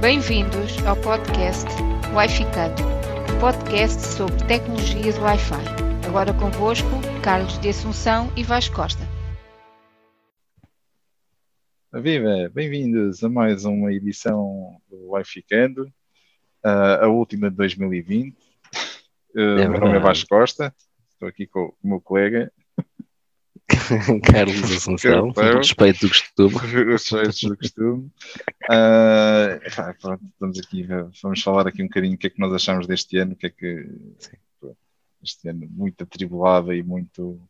Bem-vindos ao podcast Wi-Ficando, um podcast sobre tecnologias Wi-Fi. Agora convosco, Carlos de Assunção e Vasco Costa. Viva! Bem-vindos a mais uma edição do Wi-Ficando, uh, a última de 2020. Uh, é meu nome é Vasco Costa, estou aqui com o meu colega Carlos Assunção, com respeito do costume. Respeito do costume. Uh, pronto, estamos aqui, vamos falar aqui um bocadinho o que é que nós achamos deste ano, o que é que Sim. este ano muito atribulado e muito,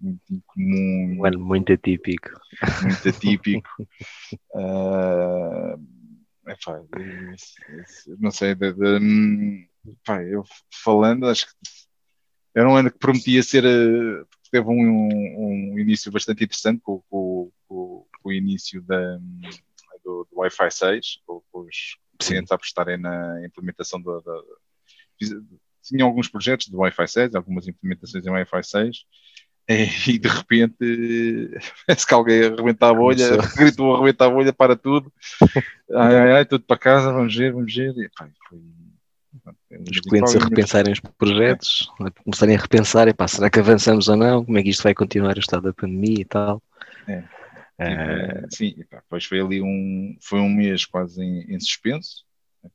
muito incomum. Um ano muito atípico. Muito atípico. uh, não sei, de, de, pá, eu falando, acho que era um ano que prometia ser uh, teve um, um, início bastante interessante com, com, com, com o início da, do, do Wi-Fi 6, com, os clientes a apostarem na implementação da. Tinham alguns projetos de Wi-Fi 6, algumas implementações em Wi-Fi 6, e de repente parece que alguém arrebenta a bolha, gritou arrebenta a bolha para tudo, ai ai ai, tudo para casa, vamos ver, vamos ver. E, pá, foi, os clientes a repensarem os projetos, a começarem a repensar, epá, será que avançamos ou não? Como é que isto vai continuar o estado da pandemia e tal? É. Uh, sim, epá, depois foi ali um, foi um mês quase em, em suspenso,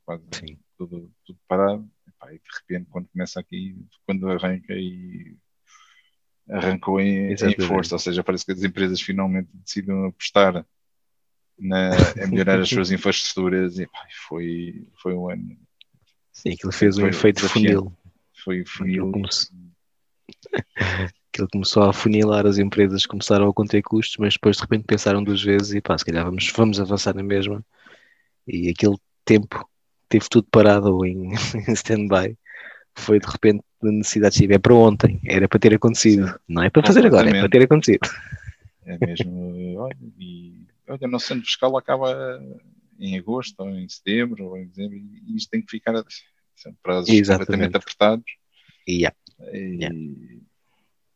quase sim. Tudo, tudo parado, epá, e de repente quando começa aqui, quando arranca e arrancou em, em, força, ou seja, parece que as empresas finalmente decidem apostar na, a melhorar as suas infraestruturas e foi, foi um ano Sim, aquilo fez um efeito de funil. Foi funil. Aquilo, começou a funilar, as empresas começaram a conter custos, mas depois de repente pensaram duas vezes e pá, se calhar vamos, vamos avançar na mesma. E aquele tempo teve tudo parado ou em, em stand-by. Foi de repente de necessidade de é para ontem, era para ter acontecido, Sim. não é para fazer agora, é para ter acontecido. É mesmo, olha, e olha, o nosso ano fiscal acaba em agosto, ou em setembro, ou em dezembro, e isto tem que ficar são prazos completamente apertados. Yeah. E yeah.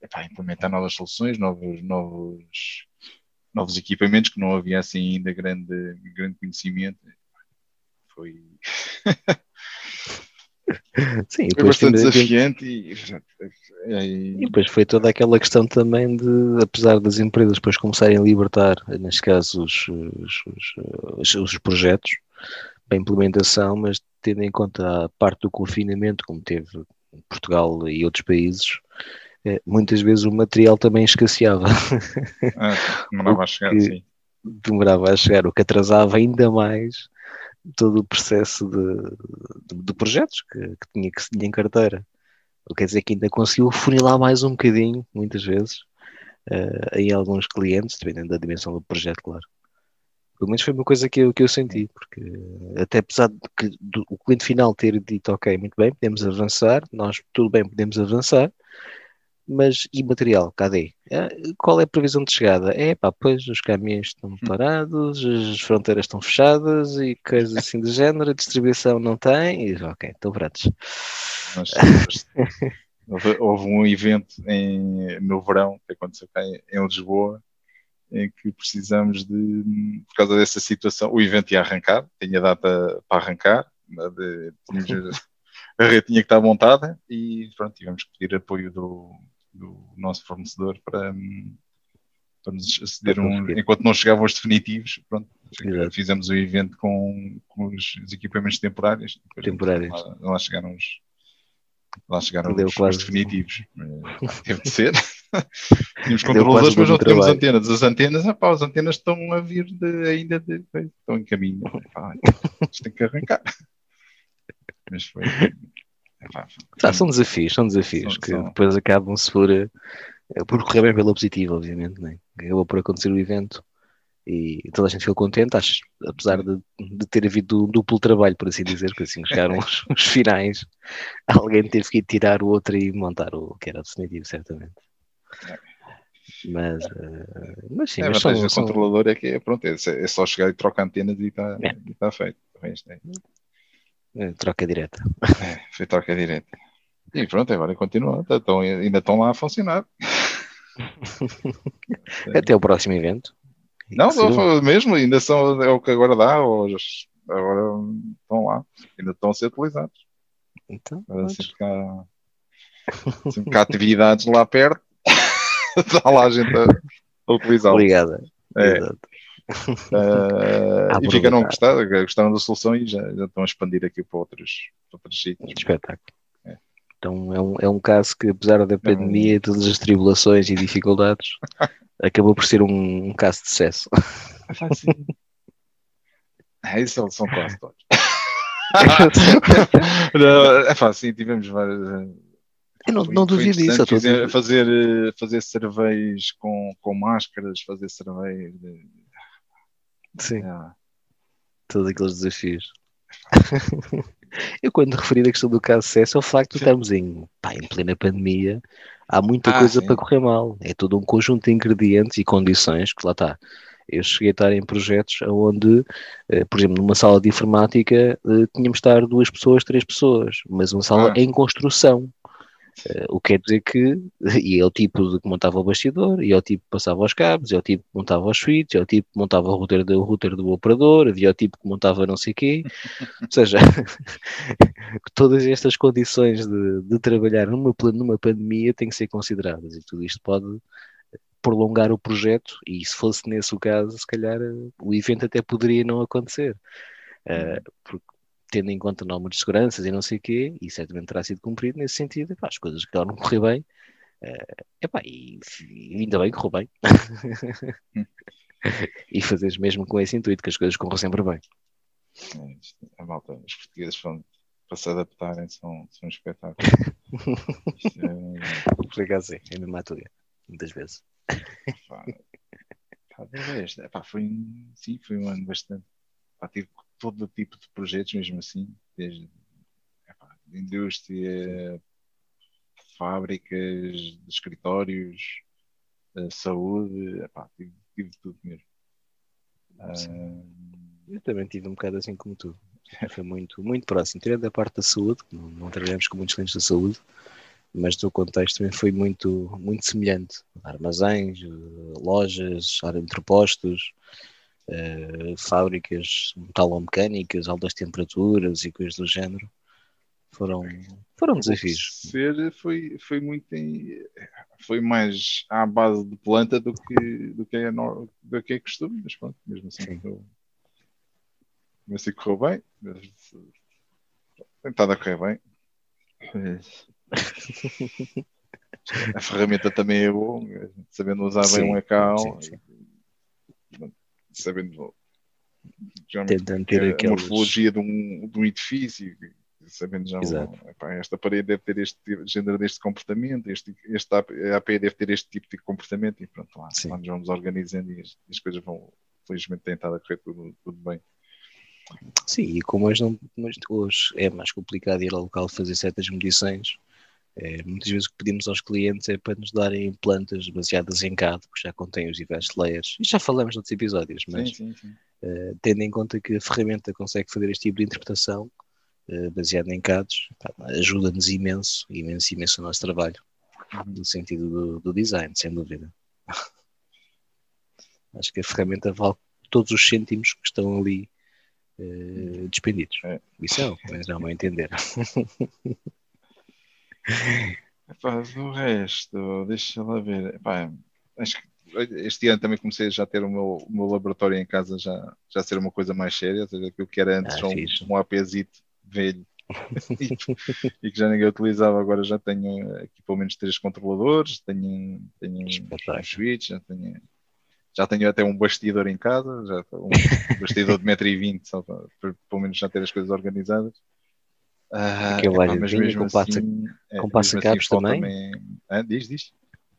Epá, implementar novas soluções, novos, novos, novos equipamentos que não havia assim ainda grande, grande conhecimento. Foi. Sim, foi bastante desafiante e, e, depois foi toda aquela questão também de, apesar das empresas depois começarem a libertar, neste caso, os, os, os, os projetos para implementação, mas tendo em conta a parte do confinamento, como teve Portugal e outros países, eh, muitas vezes o material também escasseava. Ah, demorava a chegar, sim. Demorava a chegar, o que atrasava ainda mais todo o processo de, de, de projetos que, que, tinha que tinha em carteira. O que quer dizer que ainda conseguiu funilar mais um bocadinho, muitas vezes, uh, em alguns clientes, dependendo da dimensão do projeto, claro. Pelo menos foi uma coisa que eu, que eu senti, porque até apesar de que do, o cliente final ter dito, ok, muito bem, podemos avançar, nós tudo bem, podemos avançar, mas e material, cadê? É, qual é a previsão de chegada? É pá, pois os caminhos estão hum. parados, as fronteiras estão fechadas e coisas assim do género, a distribuição não tem, e ok, estão prontos. houve, houve, um evento em, no verão que aconteceu cá em, em Lisboa em que precisamos de, por causa dessa situação, o evento ia arrancar, tinha data para arrancar, de, a rede tinha que estar montada e pronto, tivemos que pedir apoio do, do nosso fornecedor para, para nos aceder um, enquanto não chegavam os definitivos, pronto, fizemos o evento com, com os, os equipamentos temporários, temporários. Lá, lá chegaram os lá chegaram os, os, definitivos. Teve de ser. Tínhamos controladores, mas não temos antenas. As antenas, epá, as antenas estão a vir de, ainda de, estão em caminho. Epá, isto tem que arrancar. Mas foi. Ah, são desafios, são desafios são, que são... depois acabam-se por, eh, por correr bem pela positiva, obviamente. Né? Acabou por acontecer o evento e toda a gente ficou contente, acho, apesar de, de ter havido um duplo trabalho, por assim dizer, porque assim chegaram os, os finais, alguém teve que ir tirar o outro e montar o que era definitivo, certamente. Mas, uh, mas sim, é, mas são, o são... controlador é que é, pronto, é, é só chegar e trocar antenas e está é. tá feito. É. Troca direta. É, foi troca direta. E pronto, agora continua, estão, ainda estão lá a funcionar. Até o próximo evento. Não, não mesmo, ainda são, é o que agora dá, os, agora estão lá, ainda estão a ser utilizados. Então, Agora, pronto. sempre que há, sempre que há atividades lá perto, está lá a gente a, a utilizá-lo. Obrigada. É. Exato. Uh, e ficaram a gostar, gostaram da solução e já, já estão a expandir aqui para outros, para outros sítios. Espetáculo. É. Então é um, é um caso que, apesar da pandemia e todas as tribulações e dificuldades, acabou por ser um, um caso de sucesso. É fácil. É, isso são quase todos. Não, é fácil, tivemos várias. eh, Eu não, não duvido disso. Fazer, dizer- fazer, eh, fazer cervejas com, com máscaras, fazer cervejas. Sim, ah, todos aqueles desafios. Eu, quando referi a questão do caso de sucesso, é o facto de estarmos em, pá, em plena pandemia, há muita Ah, coisa sim. para correr mal. É todo um conjunto de ingredientes e condições que lá está. Eu cheguei a estar em projetos onde, eh, por exemplo, numa sala de informática, eh, tínhamos de estar duas pessoas, três pessoas, mas uma sala Ah. em construção. Eh, o que quer dizer que, e é o tipo de que montava o bastidor, e é o tipo que passava os cabos, é o tipo que montava os switches, é o tipo que montava o router do, o router do operador, havia o tipo que montava não sei quê. Ou seja, todas estas condições de, de trabalhar numa, numa pandemia têm que ser consideradas, e tudo isto pode prolongar o projeto, e se fosse nesse o caso, se calhar eh, o evento até poderia não acontecer. Eh, porque tendo em conta normas de segurança e não sei o quê, e certamente terá sido cumprido nesse sentido, epá, as coisas que não correr bem, eh, epá, e, e ainda bem que correu bem. e fazeres mesmo com esse intuito, que as coisas corram sempre bem. é, a malta, os portugueses são, para se adaptarem são, são um espetáculo. Isto é- Por acaso, sim, é mesmo a tua, muitas vezes. Pá, pá, foi, um- sim, foi um ano bastante. Pá, tive todo tipo de projetos, mesmo assim, desde epá, de indústria, fábricas, de escritórios, eh, saúde, epá, tive, tive tudo mesmo. Ah, Eu também tive um bocado assim como tu. Foi muito, muito próximo. Tirando a parte da saúde, não, não trabalhamos com muitos clientes da saúde, mas no contexto também foi muito, muito semelhante. Armazéns, eh, lojas, entrepostos, eh, fábricas metalomecânicas, altas temperaturas e coisas do género. Foram, foram desafios. Ser foi, foi muito em- foi mais à base de planta do que, do que, é, do que é costume, mas pronto, mesmo assim Sim. correu, mesmo assim correu bem. Mas, tem estado a correr bem. A ferramenta também é boa, sabendo usar Sim, bem um ECAL, sim, sabendo Tentando ter a aqueles- morfologia de um, de um edifício, sabendo já epá, esta parede deve ter este tipo- género deste comportamento, este, este AP deve ter este tipo de comportamento e pronto, lá, lá nos vamos organizando e as, as coisas vão, felizmente têm estado a correr tudo, tudo bem. Sim, e como hoje, não, hoje é mais complicado ir ao local fazer certas medições, é, muitas vezes o que pedimos aos clientes é para nos darem plantas baseadas em CAD, porque já contém os diversos layers. E já falamos noutros episódios, mas sim, sim, sim. eh, tendo em conta que a ferramenta consegue fazer este tipo de interpretação eh, baseada em pá, ajuda-nos imenso, imenso, imenso o nosso trabalho, Uhum. no sentido do, do design, sem dúvida. Acho que a ferramenta vale todos os cêntimos que estão ali eh, despendidos. É. Isso é, mas não a entender. Epá, do resto, deixa lá ver. Epá, acho que este ano também comecei já a ter o meu, o meu laboratório em casa já, já ser uma coisa mais séria, ou seja, aquilo que era antes Ah, um, um APzito velho e, que já ninguém utilizava, agora já tenho aqui pelo menos três controladores, tenho, tenho um switch, já tenho, já tenho até um bastidor em casa, já um bastidor de 1,20m, só para, para pelo menos já ter as coisas organizadas. Ah, Aquele epá, mas mesmo com passa- assim, é, com mesmo passa-cabos falta também? Hã? diz, diz.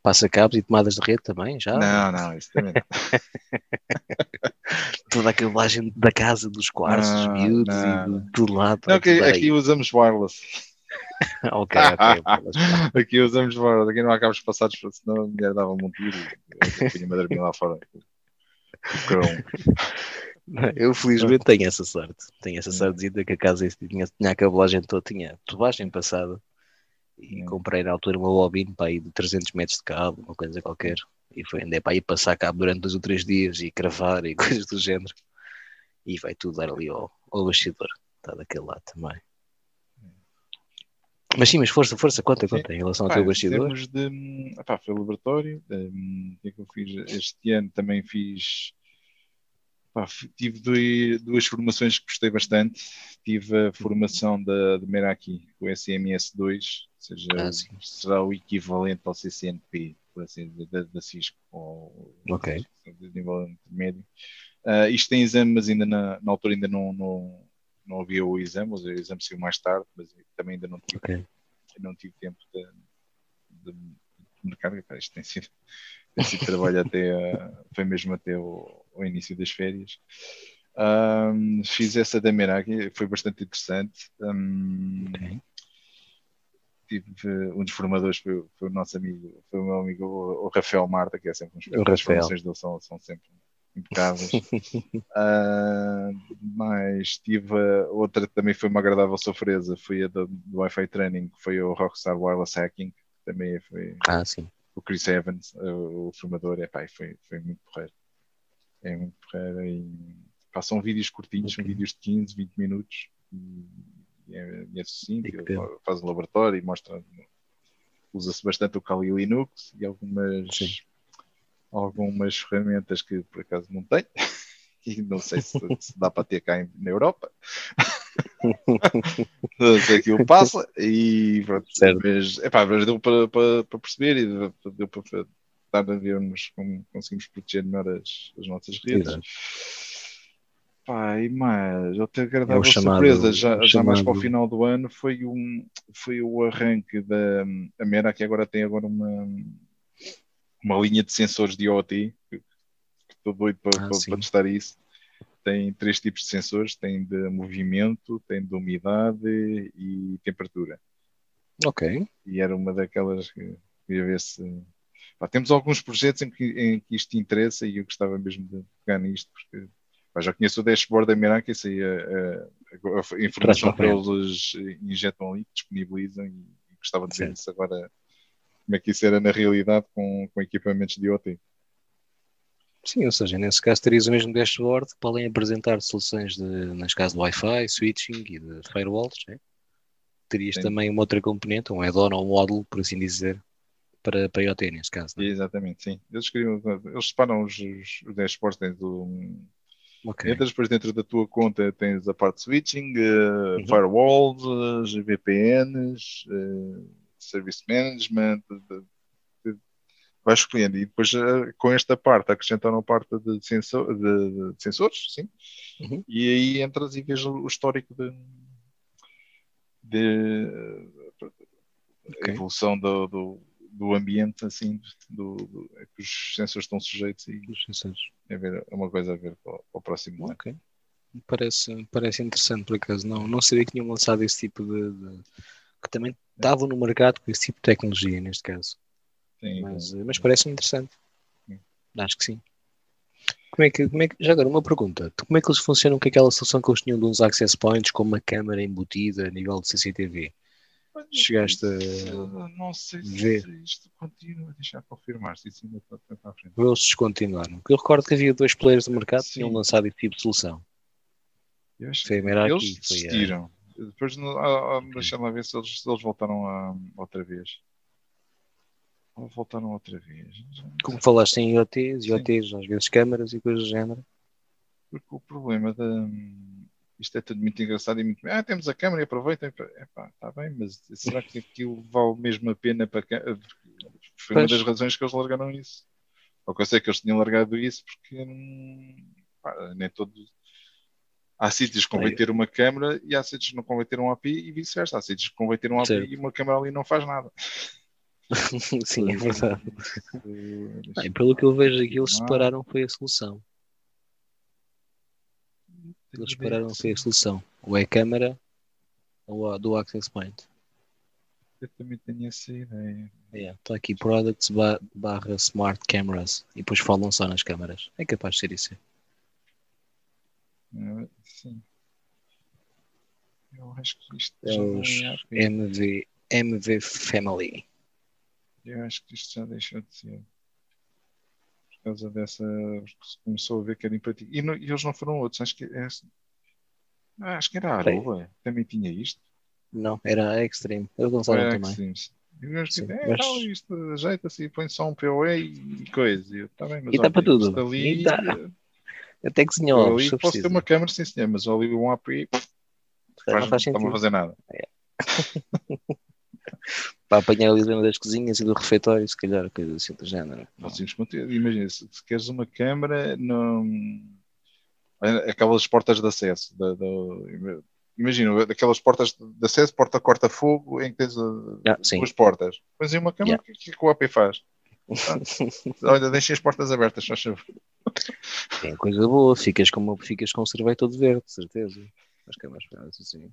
Passa cabos e tomadas de rede também, já? Não, não, isso também não. Toda a cablagem da casa, dos quartos, dos miúdos não, e de tudo lá. Não, aqui, aqui usamos wireless. ok, ok. aqui usamos wireless. Aqui não há cabos passados, senão a mulher dava-me um tiro e eu punha-me a dormir lá fora. Cão. Eu felizmente tenho essa sorte. Tenho essa Hum. sorte de que a casa tinha, tinha a cabelagem toda, tinha tubagem passada. E Hum. comprei na altura uma bobina para aí de 300 metros de cabo, uma coisa qualquer. E foi andei para aí passar cabo durante dois ou três dias e cravar e coisas do género. E vai tudo dar ali ao, ao bastidor. Está daquele lado também. Mas sim, mas força, força, conta, Sim. conta, em relação ao Pá, teu bastidor. termos de. hum, epá, foi laboratório. O que é que eu fiz este ano? Também fiz. Pá, tive duas formações que gostei bastante. Tive a formação da, de Meraki, o SMS2, ou seja, Ah, será o equivalente ao CCNP, por assim dizer, da, da Cisco, ou, Ok. de nível intermédio. Ah, isto tem exame, mas ainda na, na altura ainda não, não, não havia o exame, o exame saiu mais tarde, mas também ainda não tive Ok. não tive tempo de, de, de marcar. Epá, Isto tem sido, tem sido trabalho até, foi mesmo até o, o início das férias. Ahm, fiz essa da Meraki, foi bastante interessante. Ahm, Ok. tive um dos formadores foi, foi o nosso amigo, foi o meu amigo o, Rafael Marta, que é sempre O as formações dele são, são sempre impecáveis. Ah, mas tive outra que também foi uma agradável surpresa, foi a do, do Wi-Fi Training, que foi o Rockstar Wireless Hacking, que também foi Ah, o Chris Evans, o, o formador, é, e foi, foi muito porreiro. É muito e pá, são vídeos curtinhos, são Ok. vídeos de 15, 20 minutos e, e é, é sucinto, que ele faz um laboratório e mostra usa-se bastante o Kali Linux e algumas Sim. algumas ferramentas que por acaso não tem e não sei se, se dá para ter cá em- na Europa Mas aquilo passa e pronto, Certo. mas, epá, mas deu para, para, para perceber e deu para estar a vermos como conseguimos proteger melhor as, as nossas redes. Exato. Pá, e mais, outra É agradável o chamado- surpresa, já, o já mais para o chamado- final do ano, foi, um, foi o arranque da a Mera, que agora tem agora uma, uma linha de sensores de IoT, estou doido para, Ah, para, para testar isso. Tem três tipos de sensores, tem de movimento, tem de umidade e temperatura Ok. e era uma daquelas que queria ver se. Pá, temos alguns projetos em que, em que isto interessa e eu gostava mesmo de pegar nisto, porque pá, já conheço o dashboard da Mirac, isso aí a, a- a- a informação que eles injetam ali, disponibilizam, e, e gostava de ver isso agora, como é que isso era na realidade com, com equipamentos de IoT. Sim, ou seja, nesse caso terias o mesmo dashboard que podem apresentar soluções de, neste caso, de Wi-Fi, switching e de firewalls, né? Terias Sim. também uma outra componente, um add-on ou um módulo, por assim dizer, para, para IoT, neste caso. né? Exatamente, sim. Eles, queriam, eles separam os, os, dashboards, tens o, Ok. Entras depois dentro da tua conta, tens a parte de switching, eh, Uhum. firewalls, eh, VPNs, eh, service management, vais escolhendo. E depois com esta parte acrescentaram a parte de, sensor, de- de sensores, sim. Uhum. E aí entras e vês o histórico de, de a Ok. evolução do, do, do ambiente, assim, do, do- a que os sensores estão sujeitos e Os sensores. é, ver, é uma coisa a ver para, o- para o próximo ano. Ok. Parece, parece interessante, por acaso. Não, não sabia que tinham lançado esse tipo de. de- que também estavam no mercado com esse tipo de tecnologia, neste caso. Sim, Mas, mas parece-me interessante. Sim. Acho que sim. Como é que, como é que, já agora, uma pergunta. Como é que eles funcionam com aquela solução que eles tinham de uns access points com uma câmara embutida a nível de CCTV? Chegaste a Não sei se ver. isto continua. Deixa eu confirmar se isso ainda para a frente. Eles descontinuaram? Porque eu recordo que havia dois players do mercado que Sim. tinham lançado esse tipo de solução. Eu acho Foi a que Meraki, eles foi a- desistiram. Depois, ah, ah, deixa lá ver se eles, se eles voltaram a, outra vez. Ou voltaram outra vez. Como falaste em IoTs, Sim. IoTs, às vezes câmaras e coisas do género. Porque o problema da. Isto é tudo muito engraçado e muito. Ah, temos a câmera e aproveitem. Epá, está bem, mas será que aquilo vale mesmo a pena para. Foi uma das razões que eles largaram isso. Ou que eu sei que eles tinham largado isso porque pá, nem todos. Há sítios que convém ter uma câmera e há sítios que não convém ter um API e vice-versa. Há sítios que convém ter um API Certo. e uma câmera ali não faz nada. Sim, é verdade. E pelo que eu vejo aqui, eles separaram foi a solução. Eles que foi a solução. Ou é a câmara ou a do Access Point. Eu também tenho essa ideia. Está aqui Products ba- barra Smart Cameras e depois falam só nas câmaras. É capaz de ser isso. Ah, Sim. Eu acho que isto É os é. MV, MV Family. Eu acho que isto já deixou de ser. Por causa dessa. Começou a ver que era impraticável. E, não- e eles não foram outros, acho que, é, ah, acho que era a Aruba, também tinha isto. Não, era a Extreme. Lançaram era também. Extremes. E Sim, dizem, é, mas- tal, isto ajeita-se e põe só um POE e coisa. E eu, tá bem, mas E dá olha, para tudo. ali, E dá. eh, Até eu cozinhou, ali eu posso ter uma câmera, sim senhor, mas ali um API Não faz, faz não está-me a fazer nada. Para apanhar ali dentro das cozinhas e do refeitório, se calhar, coisa assim do género. Imagina, se, se queres uma câmara, não... aquelas portas de acesso. Da, da- imagina, aquelas portas de acesso, porta corta-fogo, em que tens uh, Ah, duas portas. Pões aí uma câmara, o que, que, que o AP faz? Ah, olha, deixem as portas abertas, só favor. É coisa boa, ficas com, ficas com um cervejo todo verde, de certeza. As câmaras assim.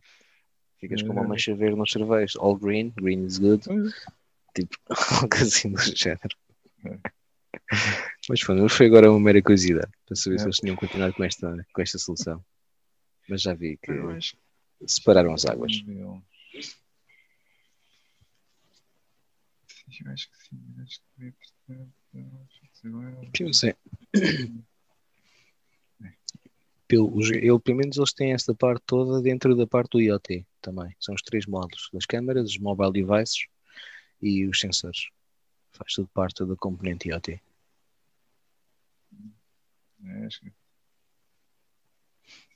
Ficas com uma É. mancha verde nos cervejos. All green, green is good. Tipo, algo assim do género. É. Mas pronto, foi agora uma mera curiosidade para saber É. se eles tinham continuado com esta, com esta solução. Mas já vi que separaram as águas. Eu acho que sim, acho que entretanto, agora- Que eu sei. Pelo, os- pelo menos eles têm esta parte toda dentro da parte do IoT também. São os três módulos: das câmaras, os mobile devices e os sensores. Faz tudo parte da componente IoT. É, acho que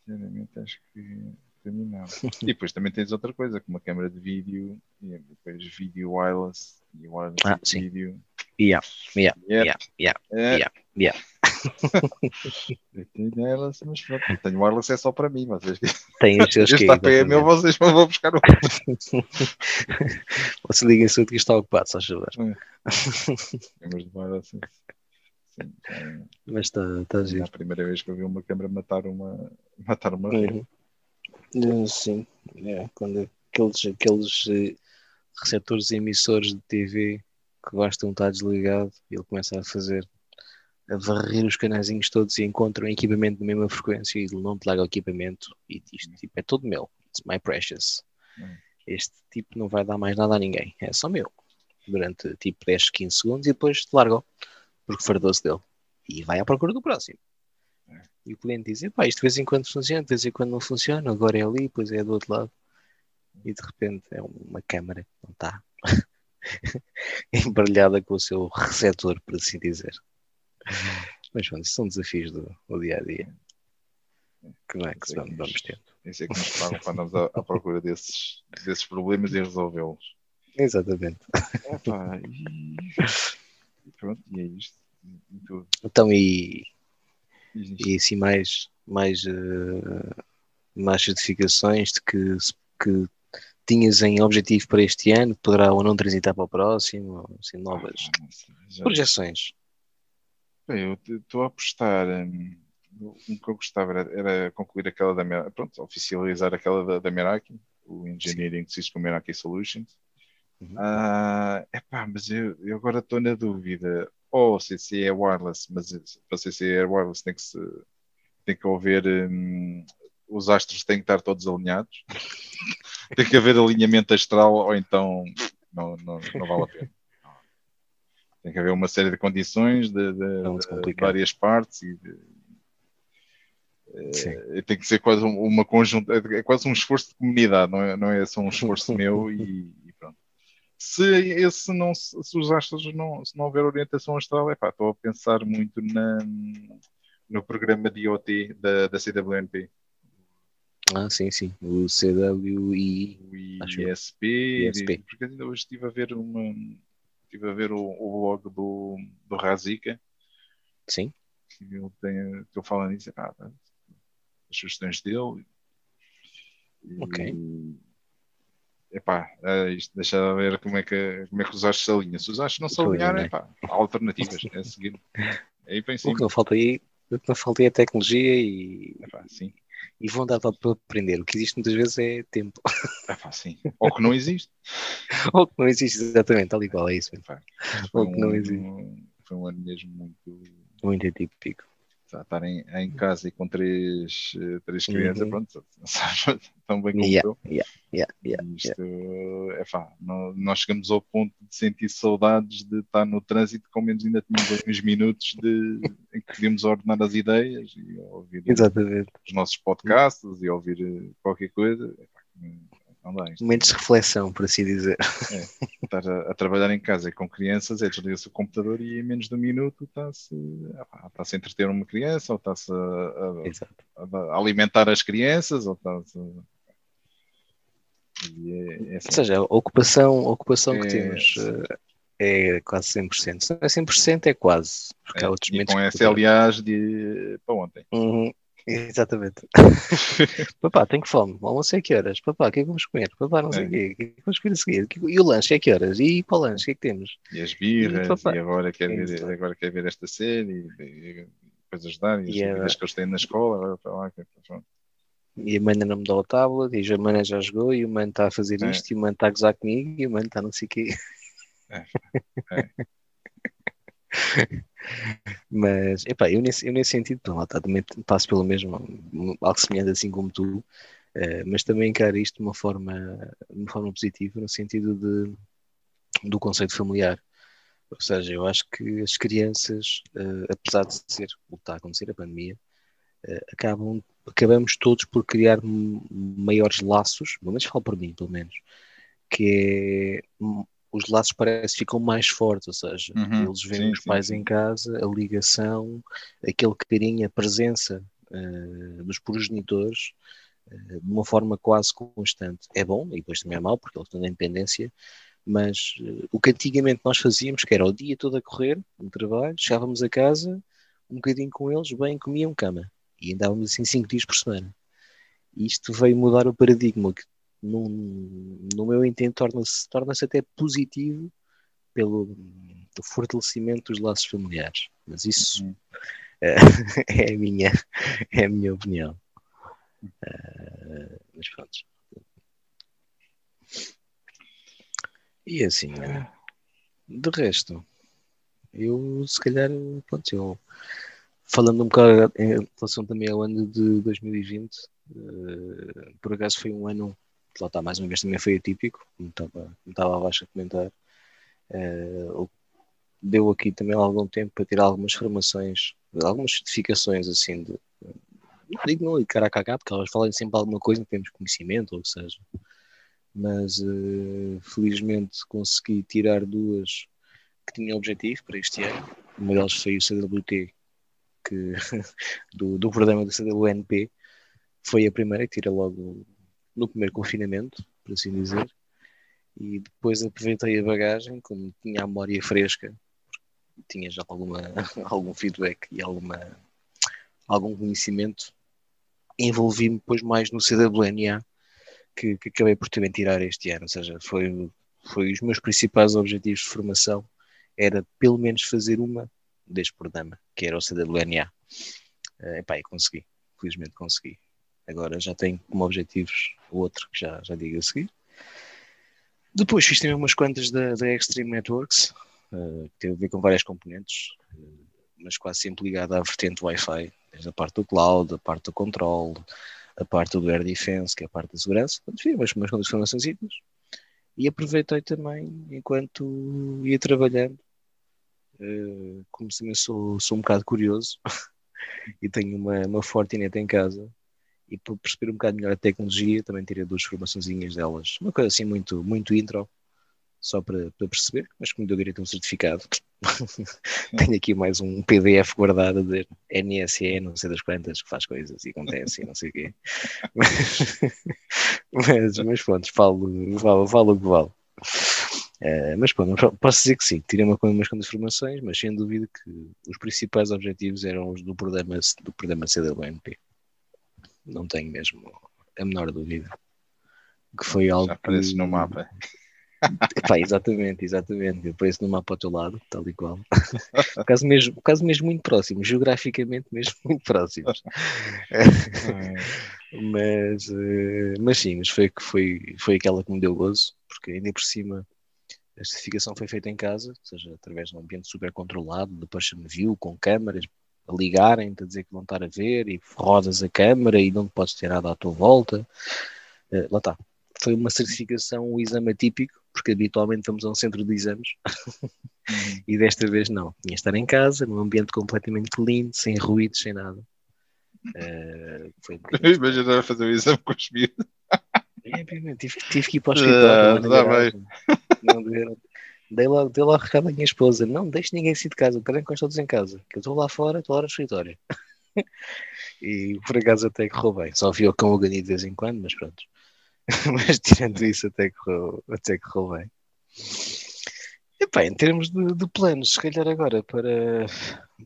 sinceramente acho que terminava. e depois também tens outra coisa, como a câmera de vídeo e depois vídeo wireless e wireless Ah, sim. vídeo. Yeah, yeah, Yep. yeah, É. yeah, yeah. Eu tenho wireless, mas pronto, tenho wireless é só para mim, vocês Tem os seus este que AP é meu, vocês vão vão buscar o Você liga-se outro que está ocupado, só chover. câmeras de wireless. Sim, é, Mas está tá é giro. a primeira vez que eu vi uma câmera matar uma matar uma rede. Uhum. Sim, é, quando aqueles, aqueles eh, receptores emissores de TV que gostam de estar desligado e ele começa a fazer a varrer os canaizinhos todos e encontram equipamento da mesma frequência e ele não te larga o equipamento e diz tipo, é todo meu, it's my precious. Uhum. Este tipo não vai dar mais nada a ninguém, é só meu. Durante tipo 10, 15 segundos e depois te largam porque fardou-se dele e vai à procura do próximo. E o cliente diz: pá, isto de vez em quando funciona, de vez em quando não funciona, agora é ali, depois é do outro lado. E de repente é uma câmara que não está embaralhada com o seu receptor, por assim dizer. Mas pronto, isso são desafios do, do dia a dia. Que não é que vamos, vamos tendo. Isso é que nos pagam quando andamos à, à procura desses, desses problemas e resolvê-los. Exatamente. E... pronto, e é isto. E tudo. Então, e, e assim mais, mais, eh, mais certificações de que, que tinhas em objetivo para este ano, poderá ou não transitar para o próximo, assim, novas Ah, sei, já- projeções. Bem, eu estou a apostar. hum, o que eu gostava era, era concluir aquela da Meraki, pronto, oficializar aquela da, da Meraki, o Engineering System Meraki Solutions. Uhum. Ah, epá, mas eu, eu agora estou na dúvida. Ou CC é wireless, mas para CC é wireless tem que, se, tem que haver. hum, os astros têm que estar todos alinhados. tem que haver alinhamento astral, ou então não, não, não vale a pena. Tem que haver uma série de condições de, de- de várias partes e de- eh, tem que ser quase um- uma conjunta, é quase um esforço de comunidade, não é, não é só um esforço meu e, e pronto. Se esse não se os astros não, se não houver orientação astral, é pá, estou a pensar muito na, no programa de IoT da, da CWNP, Ah, sim, sim. O CWI. o. ISP, ISP. porque ainda hoje estive a ver uma estive a ver o, o blog do, do Razika Sim. que ele tem, que ele fala nisso, ah, as sugestões dele. E, Ok. Epá, é isto, deixa eu ver como é que, como é que os astros se alinham. Se os astros não se alinharem, epá, há alternativas, é seguir. É aí para em O que não falta aí, o que não falta aí é tecnologia e, Epá, sim. E vontade para aprender. O que existe muitas vezes é tempo. Epá, sim. Ou que não existe. Ou que não existe exatamente, tal e qual, é isso mesmo. Ou que não um, existe. foi um ano mesmo muito. Muito atípico. Estar em, casa e com três, eh, três crianças, Uhum. pronto, tão bem como Yeah, eu. yeah, yeah, yeah, Isto, é pá, nó- nós chegamos ao ponto de sentir saudades de estar no trânsito, com menos ainda tínhamos uns minutos de, em que podíamos ordenar as ideias e ouvir Exatamente. os nossos podcasts e ouvir eh, qualquer coisa. Epá, não dá. Isto, Momentos de reflexão, por assim dizer. estar a, a trabalhar em casa com crianças é desliga-se o computador e em menos de um minuto está-se está-se a entreter uma criança ou está-se a, a- a alimentar as crianças ou está-se. E é, é assim. Ou seja, a ocupação, a ocupação que É, temos eh, é quase 100%. Se não é 100%, é quase. Porque É, há outros e com SLAs de para ontem. Uhum, Exatamente. Papá, tenho fome. Almoço é que horas? Papá, o que é que vamos comer? Papá, não sei É. o quê. O que é que vamos comer a seguir? Que- E o lanche é que horas? E para o lanche, o que é que temos? E as birras, E, e agora quer ver, agora quer ver esta série, e, e depois ajudar, e as E é- dúvidas que eles têm na escola, agora para lá, que- pronto. E a mãe ainda não me dá o tablet, diz a mãe já jogou, e o mãe está a fazer É. isto, e o mãe está a gozar comigo, e o mãe está não sei o quê. É. Mas, epá, eu nesse, eu nesse sentido, lá está, também passo pelo mesmo, algo semelhante assim como tu, eh, mas também encaro isto de uma forma, de uma forma positiva, no sentido de, do conceito familiar. Ou seja, eu acho que as crianças, eh, apesar de ser o que está a acontecer, a pandemia, eh, acabam, acabamos todos por criar maiores laços, pelo menos falo por mim, pelo menos, que é, os laços parece que ficam mais fortes, ou seja, Uhum, eles veem sim, os pais sim. em casa, a ligação, aquele carinho, a presença eh, dos progenitores eh, de uma forma quase constante. É bom, e depois também é mau, porque eles têm independência, mas eh, o que antigamente nós fazíamos, que era o dia todo a correr, no trabalho, chegávamos a casa, um bocadinho com eles, bem, comiam cama. E andávamos assim cinco dias por semana. Isto veio mudar o paradigma, que no, no meu entendo torna-se torna até positivo pelo, fortalecimento dos laços familiares. Mas isso Uhum. eh, é, a minha, é a minha opinião. Eh, mas pronto. E assim, de resto, eu se calhar, pronto, eu falando um bocado em relação também ao ano de 2020, eh, por acaso foi um ano, lá está mais uma vez também foi atípico, como estava, estava abaixo a comentar. O- deu aqui também algum tempo para tirar algumas formações, algumas certificações assim de. Não digo não de cara a cá, porque elas falam sempre alguma coisa em termos de conhecimento ou seja. Mas eh, felizmente consegui tirar duas que tinham objetivo para este ano. Uma delas foi o CWT, que, do, do programa do CWNP. Foi a primeira que tirei logo no primeiro confinamento, por assim dizer. E depois aproveitei a bagagem, como tinha a memória fresca, tinha já alguma, algum feedback e alguma, algum conhecimento, envolvi-me depois mais no CWNA, que, que acabei por também tirar este ano. Ou seja, foi, foi os meus principais objetivos de formação, era pelo menos fazer uma deste programa, que era o CWNA. Uh, epá, e consegui, felizmente consegui. Agora já tenho como objetivos outro, que já, já digo a seguir. Depois fiz também umas quantas da, da Extreme Networks, uh, que teve a ver com várias componentes, uh, mas quase sempre ligada à vertente Wi-Fi, desde a parte do cloud, a parte do controle, a parte do Air Defense, que é a parte da segurança. Enfim, umas, umas quantas formações E aproveitei também, enquanto ia trabalhando, uh, como também sou, sou um bocado curioso e tenho uma, uma Fortinet em casa, e para perceber um bocado melhor a tecnologia, também tirei duas formaçõezinhas delas. Uma coisa assim muito, muito intro, só para, para perceber, mas me deu direito a um certificado. Tenho aqui mais um PDF guardado dizer NSE, não sei das quantas, que faz coisas e acontece e não sei o quê. mas, mas pronto, falo, falo, falo o que vale. Uh, mas pronto, posso dizer que sim, tirei uma, umas quantas formações, mas sem dúvida que os principais objetivos eram os do programa, do programa CWNP não tenho mesmo a menor dúvida. Que foi algo. Já aparece que... no mapa. Epá, exatamente, exatamente. Aparece no mapa ao teu lado, tal e qual. caso, mesmo, caso mesmo muito próximo, geograficamente mesmo muito próximos. mas, mas sim, mas foi, foi, foi aquela que me deu gozo, porque ainda por cima a certificação foi feita em casa, ou seja, através de um ambiente super controlado, de Person View, com câmaras, a ligarem, a dizer que vão estar a ver e rodas a câmara e não podes ter nada à tua volta. Uh, lá está. Foi uma certificação, o um exame atípico, porque habitualmente vamos a um centro de exames uhum. e desta vez não. Tinha estar em casa, num ambiente completamente limpo, sem ruídos, sem nada. Uh, foi um Imagina fazer o exame com os miúdos. É, tive, tive que ir para o escritório. Uh, não, não, Dei logo, dei logo recado à minha esposa: não deixe ninguém sair de casa, querem que todos em casa, que eu estou lá fora, estou lá no escritório. e por acaso até correu bem. Só vi o cão organido de vez em quando, mas pronto. mas tirando isso, até correu, até correu bem. Epá, em termos de, de, planos, se calhar agora para,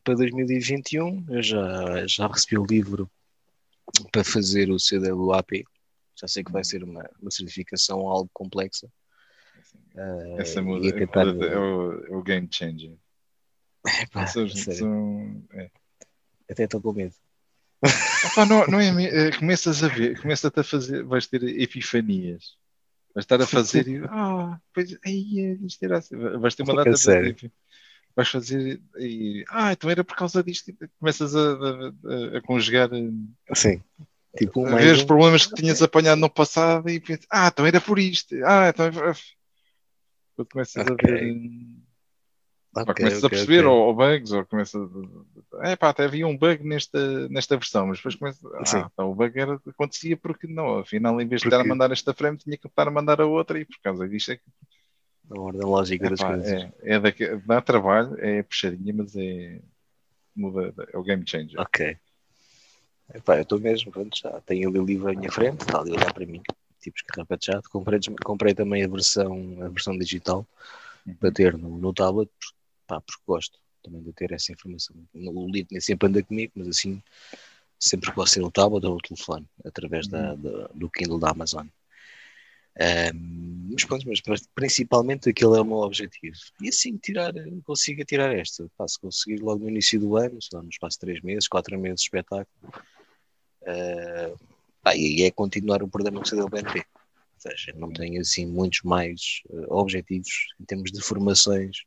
para 2021, eu já, já recebi o livro para fazer o CWAP. Já sei que vai ser uma, uma certificação algo complexa Uh, Essa muda, é, tentar... é, o, é, o, game changer. É, pá, são, é. Até estou com medo. Não, não é, é, começas a ver, começas a fazer, vais ter epifanias. Vais estar a fazer e, ah, pois, aí, isto era assim. Vais ter uma data de, vais fazer e, ah, então era por causa disto. Começas a, a, a conjugar. Sim. Tipo, a ver os problemas que tinhas apanhado no passado e pensas, ah, então era por isto. Ah, então quando começas okay. a ver. Okay, começas okay, a perceber okay. ou, ou, bugs, ou começas a. É pá, até havia um bug nesta, nesta versão, mas depois começa. Ah, então o bug era, acontecia porque não, afinal, em vez de porque... estar a mandar esta frame, tinha que estar a mandar a outra e por causa disto é que. A ordem lógica das coisas. É, é daqui, dá trabalho, é puxadinha, mas é. Muda, é o game changer. Ok. Epá, eu estou mesmo, pronto, já tenho o livro à minha frente, está ali a olhar para mim tipos carrapateado. Comprei, comprei também a versão, a versão digital uhum. para ter no, no tablet, pá, porque gosto também de ter essa informação. O livro nem sempre anda comigo, mas assim, sempre que posso ser no tablet ou no telefone, através da, uhum. da, do Kindle da Amazon. Um, mas pronto, mas principalmente aquele é o meu objetivo. E assim tirar, consiga tirar esta. Pá, se conseguir logo no início do ano, se no espaço de 3 meses, 4 meses de espetáculo, uh, ah, e é continuar o programa que se deu ao BNP. Ou seja, não tenho assim muitos mais uh, objetivos em termos de formações,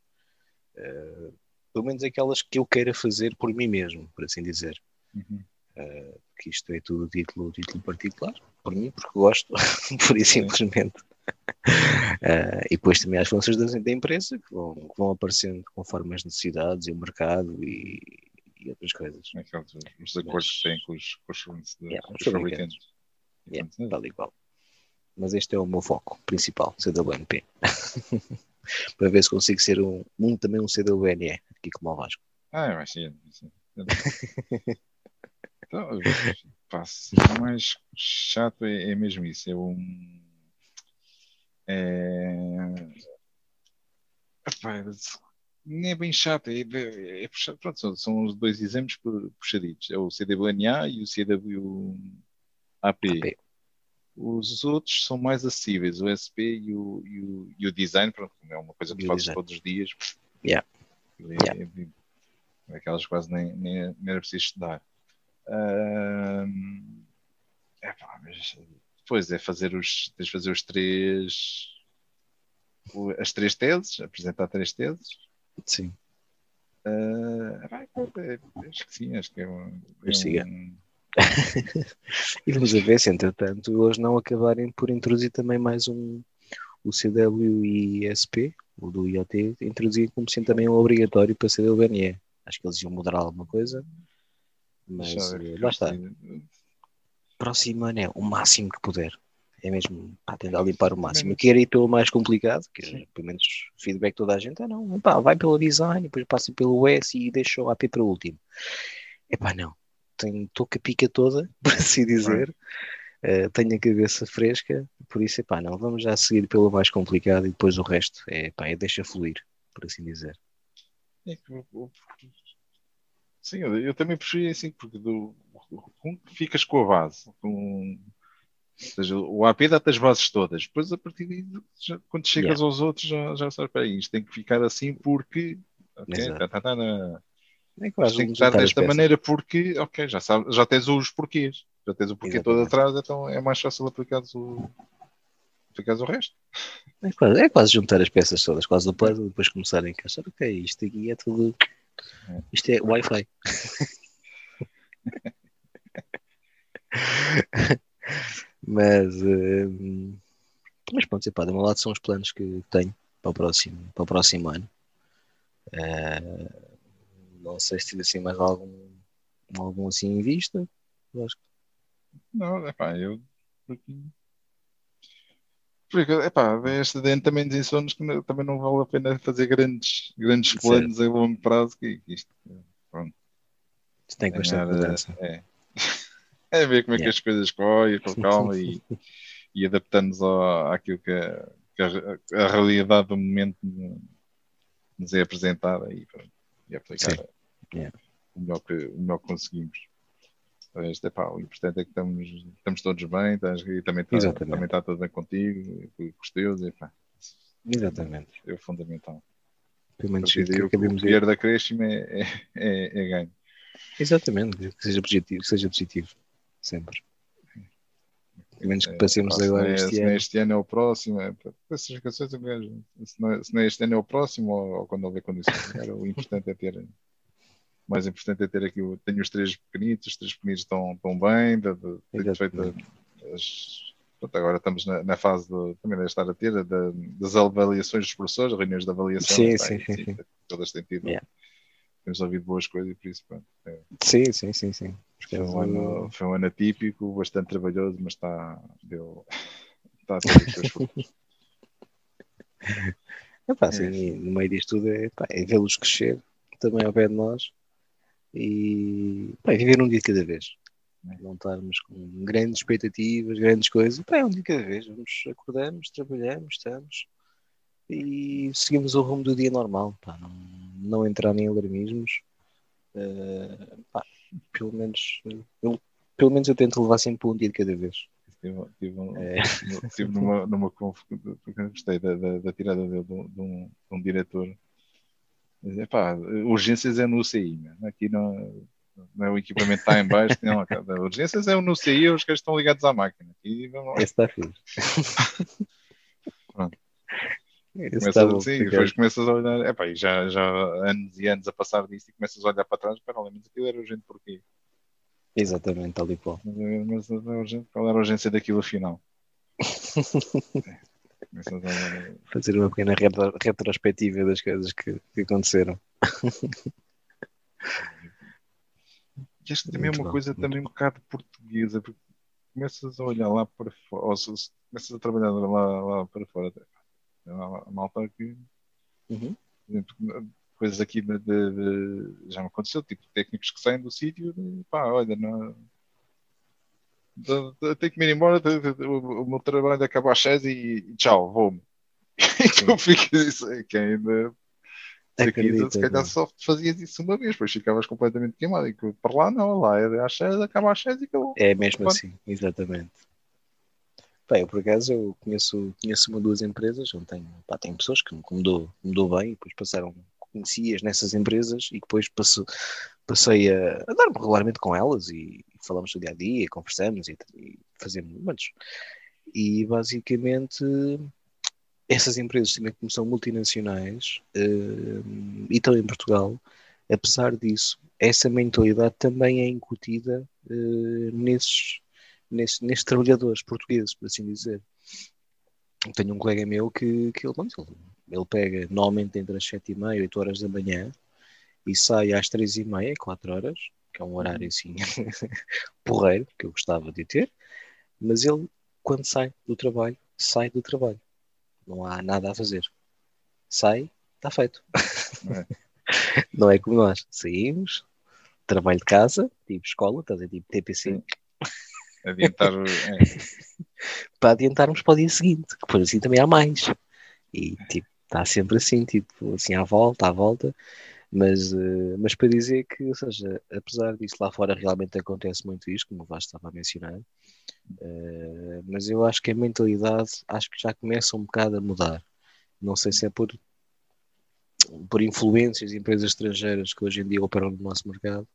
uh, pelo menos aquelas que eu queira fazer por mim mesmo, por assim dizer. Uhum. Uh, que isto é tudo título, título particular, por mim, porque gosto, por e simplesmente. Uh, e depois também as funções da, da empresa que vão, que vão aparecendo conforme as necessidades e o mercado e, e outras coisas. Aqueles, os acordos que têm com os, com os fornecedores, yeah, os fabricantes. Yeah, tal igual. Mas este é o meu foco principal, CWNP. Para ver se consigo ser um, um também um CWNE, aqui como o Vasco. Ah, vai ser. então, passo. O mais chato é, é mesmo isso. É um. É... Epá, nem é bem chato, é, é, é pronto, são, são, os dois exames puxaditos, é o CWNA e o CWAP. AP. Os outros são mais acessíveis, o SP e o, e o, e o design, pronto, é uma coisa que fazes todos os dias. Yeah. É, yeah. É, aquelas quase nem, nem, nem era preciso estudar. Uh, é, pá, mas depois é fazer os, tens de fazer os três as três teses, apresentar três teses, Sim. Uh, acho que sim, acho que é um. É um... e vamos a ver se, entretanto, hoje não acabarem por introduzir também mais um o CW e SP, o do IoT, introduzir como sendo também um obrigatório para ser o BNE. Acho que eles iam mudar alguma coisa, mas uh, lá está. Próximo ano é o máximo que puder é mesmo pá, tentar limpar o máximo. Eu quero ir pelo mais complicado, que é, pelo menos feedback toda a gente, ah não, vai pelo design, depois passa pelo S e deixa o AP para o último. É pá, não, estou com a pica toda, por assim dizer, uh, tenho a cabeça fresca, por isso é pá, não, vamos já seguir pelo mais complicado e depois o resto é pá, é deixa fluir, por assim dizer. É sim, eu, eu também preferi assim, porque do, ficas com a base, com ou seja, o AP dá-te as bases todas. Depois, a partir de já, quando chegas yeah. aos outros, já, já sabes, para isto tem que ficar assim porque. Okay, tá, tá, tá, na... É tem que estar desta maneira porque, ok, já, sabe, já tens os porquês. Já tens o porquê Exatamente. todo atrás, então é mais fácil aplicar o, aplicares o resto. É quase, é quase juntar as peças todas, quase o puzzle, depois começar a encaixar. Ok, isto aqui é tudo. É. Isto é Wi-Fi. mas, uh, mas pronto, epá, de um lado são os planos que tenho para o próximo, para o próximo ano. Uh, não sei se tive assim mais algum, algum assim em vista. Acho que... Não, epá, eu porque, epá, este dentro também de insónios que não, também não vale a pena fazer grandes, grandes planos a longo prazo, que, que isto, pronto. Isto tem bastante mudança. É, é ver como é yeah. que as coisas correm, com calma e, e adaptando-nos àquilo que, a, que a, a, realidade do momento nos é apresentada e, e aplicar yeah. o, melhor que, o melhor que conseguimos. Este, epá, o importante é que estamos, estamos todos bem estás, e também está, também está tudo bem contigo, com os teus. Epá. Exatamente. É o fundamental. Pelo menos que, que, o dinheiro da crescimento é, é, é, é, ganho. Exatamente, que seja positivo, que seja positivo, sempre. Menos que passemos é, agora é, este se ano. este ano é o próximo, é, essas canções, se não, é, se não é este ano é o próximo, ou, ou quando houver condições, o importante é ter o mais importante é ter aqui, tenho os três pequenitos, os três pequenitos estão, estão bem, de, de, tenho feito as, pronto, agora estamos na, na fase de, também de estar a ter de, das avaliações dos professores, reuniões de avaliação, sim, sim, sim, sim, todas têm tido, yeah. temos ouvido boas coisas e por isso pronto, é, sim, sim, sim, sim. Foi um, ano, foi um ano atípico, bastante trabalhoso, mas está, deu, está a ter os seus frutos. Epá, assim, é. no meio disto tudo é, é vê-los crescer também ao pé de nós e pá, viver um dia de cada vez. Não estarmos com grandes expectativas, grandes coisas. Pá, é um dia de cada vez. Vamos, acordamos, trabalhamos, estamos e seguimos o rumo do dia normal. Pá, não, não entrar em alarmismos. Uh, pá, pelo menos eu, pelo menos eu tento levar sempre um dia de cada vez. Tive, tive, um, é. numa, numa gostei da, da, da tirada de, de, um, de um diretor Epá, urgências é no CI, né? aqui não, não é o equipamento está em baixo, não, urgências é no CI, os que estão ligados à máquina. Aqui, vamos Esse está fixe. Começas, tá sim, depois começas a olhar, epá, e já, já anos e anos a passar disso e começas a olhar para trás, para mas aquilo era urgente porquê? Exatamente, tal e qual. Mas, mas, mas qual era a urgência daquilo afinal? Fazer uma pequena retro, retrospectiva das coisas que, que aconteceram. E esta também é uma bom, coisa também um bocado portuguesa, porque começas a olhar lá para fora, ou se, começas a trabalhar lá, lá para fora, a malta aqui, uhum. coisas aqui de, de, já me aconteceu, tipo técnicos que saem do sítio, pá, olha, não, tenho que me ir embora, o meu trabalho acaba às 6 e tchau, vou-me. Então fica isso, quem ainda Acredita, se calhar só fazias isso uma vez, depois ficavas completamente queimado. E para lá não, lá é às 6, acaba às 6 e acabou. É mesmo assim, exatamente. Eu por acaso eu conheço, conheço uma duas empresas onde tenho, pá, tenho pessoas que me dou, me dou bem e depois passaram conhecias nessas empresas e depois passo, passei a, a dar-me regularmente com elas e, falamos do dia a dia, conversamos e, e fazemos muitos. E basicamente essas empresas também como são multinacionais uh, e estão em Portugal, apesar disso, essa mentalidade também é incutida uh, nesses, nesses, nesses trabalhadores portugueses, por assim dizer. Tenho um colega meu que, que ele, ele, ele pega normalmente entre as 7 e meia, 8 horas da manhã e sai às 3 e meia, 4 horas, que é um horário assim porreiro, que eu gostava de ter, mas ele, quando sai do trabalho, sai do trabalho. Não há nada a fazer. Sai, está feito. Não é, Não é como nós. Saímos, trabalho de casa, tipo escola, estás a tipo TPC. Adiantar. É. para adiantarmos para o dia seguinte, que por assim também há mais. E tipo, está sempre assim, tipo, assim à volta, à volta. Mas, uh, mas para dizer que, ou seja, apesar disso lá fora realmente acontece muito isto, como o Vasco estava a mencionar, uh, mas eu acho que a mentalidade acho que já começa um bocado a mudar. Não sei se é por, por influências de empresas estrangeiras que hoje em dia operam no nosso mercado,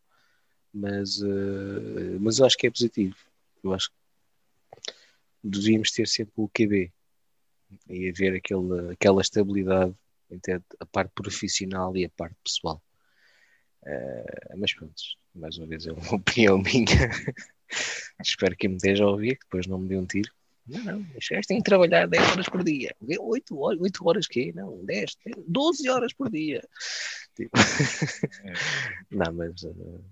mas, uh, mas eu acho que é positivo. Eu acho que devíamos ter sempre o QB e haver aquele, aquela estabilidade entre a parte profissional e a parte pessoal. Uh, mas pronto, mais uma vez é uma opinião minha. espero que me esteja a ouvir, que depois não me dê um tiro. Não, não, os gajos têm que trabalhar 10 horas por dia. 8 horas, 8 horas quê? Não, 10, 12 horas por dia. Tipo... É. Não, mas, uh,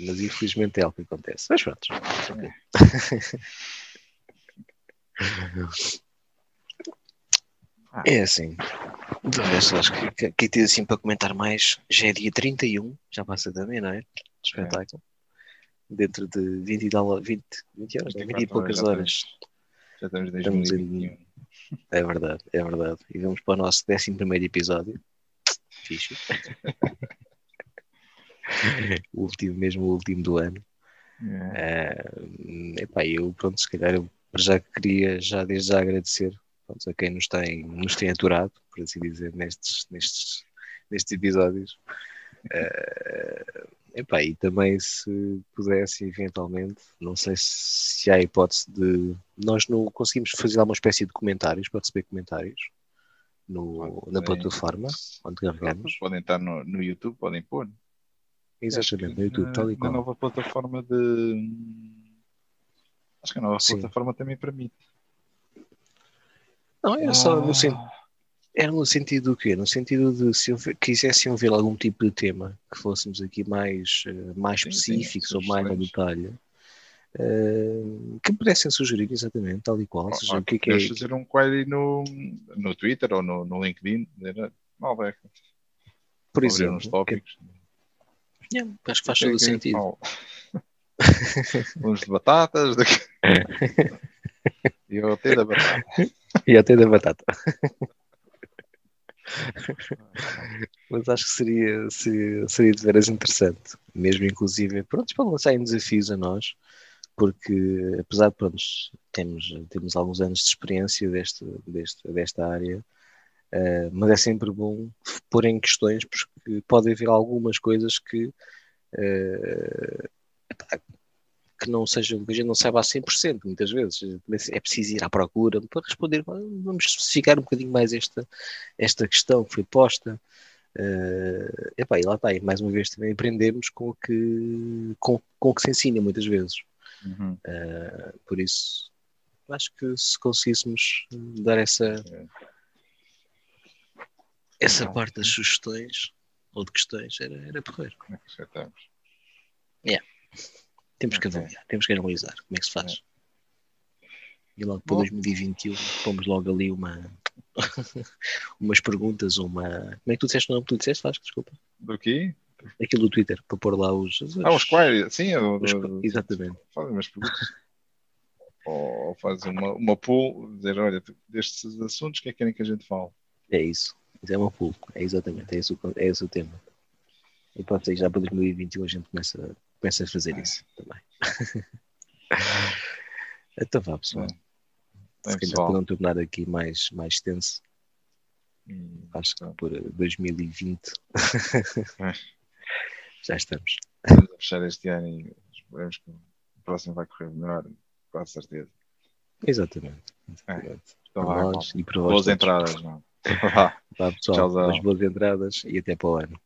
mas infelizmente é algo que acontece. Mas pronto. É assim. Então, eu acho que, que, que tem assim para comentar mais. Já é dia 31, já passa também, não é? Espetáculo. Dentro de 20 e, tal, 20, 20 horas, 20 e poucas horas. Já estamos em Estamos 2021. em- É verdade, é verdade. E vamos para o nosso 11 episódio. Fixe. o último, mesmo o último do ano. É. Eh, epá, eu, pronto, se calhar eu já queria já desde já agradecer pronto, a quem nos tem, nos tem aturado, por assim dizer, nestes, nestes, nestes episódios. Eh, epá, e também se pudesse eventualmente, não sei se, há hipótese de nós não conseguimos fazer alguma espécie de comentários para receber comentários no, na plataforma onde carregamos. Podem estar no, no YouTube, podem pôr. Exatamente, no que YouTube, tal e na, qual. na nova plataforma de. Acho que a nova Sim. plataforma também permite. Não, é só no, sen- Ah, Era no sentido do quê? No sentido de se quisessem ver algum tipo de tema que fôssemos aqui mais, eh, mais Sim, sim, específicos ou mais no detalhe, eh, que pudessem sugerir exatamente, tal e qual. Ou seja, ou o que é que é. fazer um query no, no Twitter ou no, no LinkedIn. Dizer, Malbec, Por exemplo, uns que- tópicos. Yeah, acho que faz todo o sentido. Uns de batatas. De... E eu até da batata. E até da batata. Mas acho que seria, seria, seria de veras interessante, mesmo inclusive, pronto, para lançarem desafios a nós, porque apesar de pronto, temos, temos alguns anos de experiência deste, deste, desta área, eh, mas é sempre bom pôr em questões, porque pode haver algumas coisas que, eh, epá, que não sejam, que a gente não saiba a 100% muitas vezes. É preciso ir à procura para responder. Vamos especificar um bocadinho mais esta, esta questão que foi posta. Uh, epá, e lá está, e mais uma vez também aprendemos com o que, com, com o que se ensina muitas vezes. Uhum. Uh, por isso, acho que se conseguíssemos dar essa, essa Não. parte das sugestões ou de questões, era, era porreiro. Como é que acertamos? Temos que Ok. avaliar, temos que analisar como é que se faz. E logo para Bom. 2021 pomos logo ali uma umas perguntas, uma. Como é que tu disseste o nome que tu disseste? Faz, desculpa. Do quê? Aquilo do Twitter, para pôr lá os. os Ah, os queries. Sim, os- exatamente. fazem umas perguntas. ou faz uma, uma pool, dizer, olha, destes assuntos, o que é que querem que a gente fale? É isso. Isso é uma pool. É exatamente. É esse, o, é esse o tema. E pode ser que já para 2021 a gente começa, começa a fazer É. isso também. então vá, pessoal. Bem, Se calhar para não tornar aqui mais, mais extenso, Hum, acho que por 2020 É. já estamos. Vamos a fechar este ano e esperemos que o próximo vai correr melhor, com certeza. Exatamente. É. Então Para nós e para. Boas todos. entradas, não. Vá. Pessoal. Tchauzão. Umas boas entradas e até para o ano.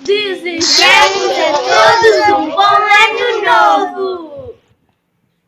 Desejamos a todos um bom ano novo!